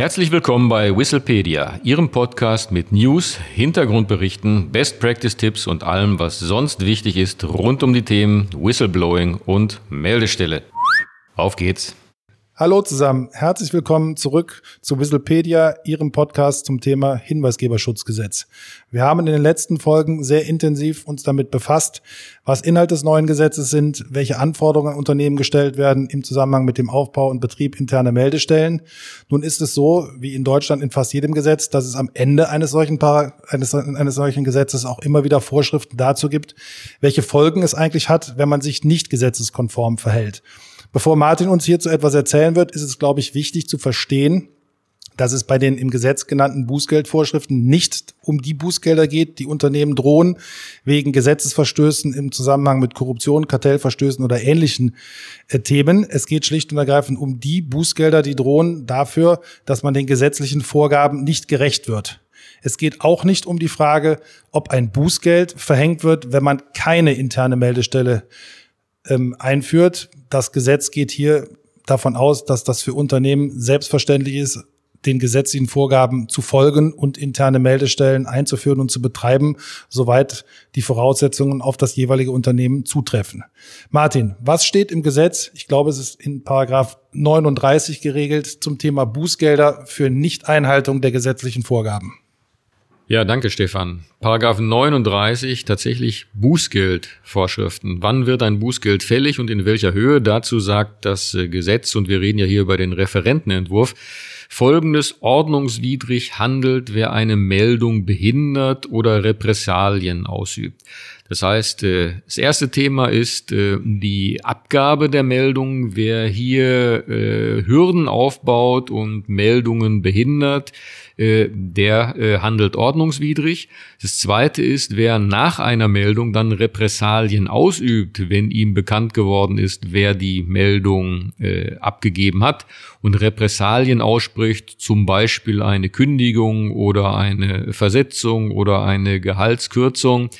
Herzlich willkommen bei Whistlepedia, Ihrem Podcast mit News, Hintergrundberichten, Best Practice Tipps und allem, was sonst wichtig ist rund um die Themen Whistleblowing und Meldestelle. Auf geht's! Hallo zusammen, herzlich willkommen zurück zu Whistlepedia, Ihrem Podcast zum Thema Hinweisgeberschutzgesetz. Wir haben in den letzten Folgen sehr intensiv uns damit befasst, was Inhalt des neuen Gesetzes sind, welche Anforderungen an Unternehmen gestellt werden im Zusammenhang mit dem Aufbau und Betrieb interner Meldestellen. Nun ist es so, wie in Deutschland in fast jedem Gesetz, dass es am Ende eines solchen, Para eines, eines solchen Gesetzes auch immer wieder Vorschriften dazu gibt, welche Folgen es eigentlich hat, wenn man sich nicht gesetzeskonform verhält. Bevor Martin uns hierzu etwas erzählen wird, ist es, glaube ich, wichtig zu verstehen, dass es bei den im Gesetz genannten Bußgeldvorschriften nicht um die Bußgelder geht, die Unternehmen drohen wegen Gesetzesverstößen im Zusammenhang mit Korruption, Kartellverstößen oder ähnlichen äh, Themen. Es geht schlicht und ergreifend um die Bußgelder, die drohen dafür, dass man den gesetzlichen Vorgaben nicht gerecht wird. Es geht auch nicht um die Frage, ob ein Bußgeld verhängt wird, wenn man keine interne Meldestelle ähm, einführt. Das Gesetz geht hier davon aus, dass das für Unternehmen selbstverständlich ist, den gesetzlichen Vorgaben zu folgen und interne Meldestellen einzuführen und zu betreiben, soweit die Voraussetzungen auf das jeweilige Unternehmen zutreffen. Martin, was steht im Gesetz? Ich glaube, es ist in Paragraph 39 geregelt zum Thema Bußgelder für Nichteinhaltung der gesetzlichen Vorgaben. Ja, danke Stefan. Paragraph 39 tatsächlich Bußgeldvorschriften. Wann wird ein Bußgeld fällig und in welcher Höhe? Dazu sagt das äh, Gesetz, und wir reden ja hier über den Referentenentwurf, folgendes ordnungswidrig handelt, wer eine Meldung behindert oder Repressalien ausübt. Das heißt, äh, das erste Thema ist äh, die Abgabe der Meldung. Wer hier äh, Hürden aufbaut und Meldungen behindert, der handelt ordnungswidrig. Das zweite ist, wer nach einer Meldung dann Repressalien ausübt, wenn ihm bekannt geworden ist, wer die Meldung abgegeben hat und Repressalien ausspricht, zum Beispiel eine Kündigung oder eine Versetzung oder eine Gehaltskürzung,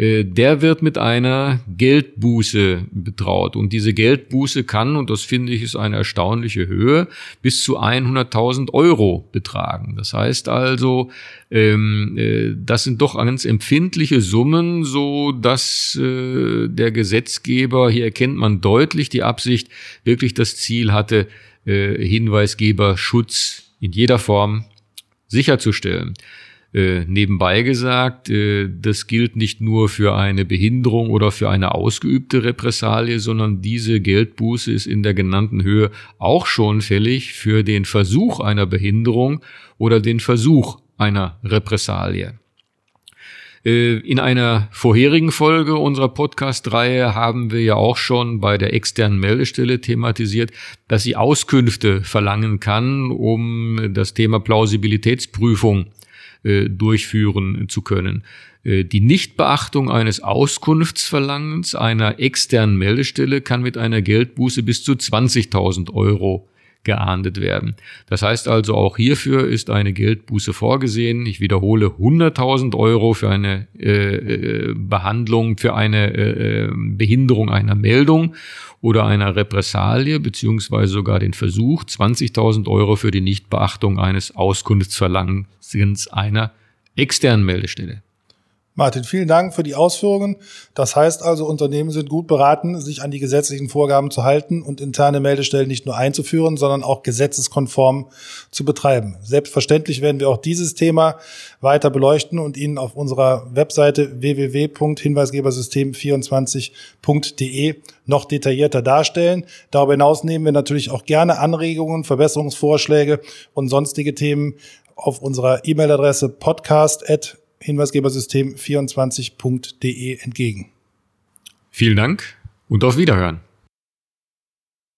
der wird mit einer Geldbuße betraut. Und diese Geldbuße kann, und das finde ich ist eine erstaunliche Höhe, bis zu 100.000 Euro betragen. Das heißt also, ähm, äh, das sind doch ganz empfindliche Summen, so dass äh, der Gesetzgeber, hier erkennt man deutlich die Absicht, wirklich das Ziel hatte, äh, Hinweisgeberschutz in jeder Form sicherzustellen. Äh, nebenbei gesagt, äh, das gilt nicht nur für eine Behinderung oder für eine ausgeübte Repressalie, sondern diese Geldbuße ist in der genannten Höhe auch schon fällig für den Versuch einer Behinderung oder den Versuch einer Repressalie. Äh, in einer vorherigen Folge unserer Podcast-Reihe haben wir ja auch schon bei der externen Meldestelle thematisiert, dass sie Auskünfte verlangen kann, um das Thema Plausibilitätsprüfung äh, durchführen zu können. Äh, die Nichtbeachtung eines Auskunftsverlangens einer externen Meldestelle kann mit einer Geldbuße bis zu 20.000 Euro geahndet werden. Das heißt also, auch hierfür ist eine Geldbuße vorgesehen. Ich wiederhole 100.000 Euro für eine äh, äh, Behandlung, für eine äh, äh Behinderung einer Meldung oder einer Repressalie, beziehungsweise sogar den Versuch, 20.000 Euro für die Nichtbeachtung eines Auskunftsverlangens einer externen Meldestelle. Martin, vielen Dank für die Ausführungen. Das heißt also, Unternehmen sind gut beraten, sich an die gesetzlichen Vorgaben zu halten und interne Meldestellen nicht nur einzuführen, sondern auch gesetzeskonform zu betreiben. Selbstverständlich werden wir auch dieses Thema weiter beleuchten und Ihnen auf unserer Webseite www.hinweisgebersystem24.de noch detaillierter darstellen. Darüber hinaus nehmen wir natürlich auch gerne Anregungen, Verbesserungsvorschläge und sonstige Themen auf unserer E-Mail-Adresse podcast@ Hinweisgebersystem24.de entgegen. Vielen Dank und auf Wiederhören.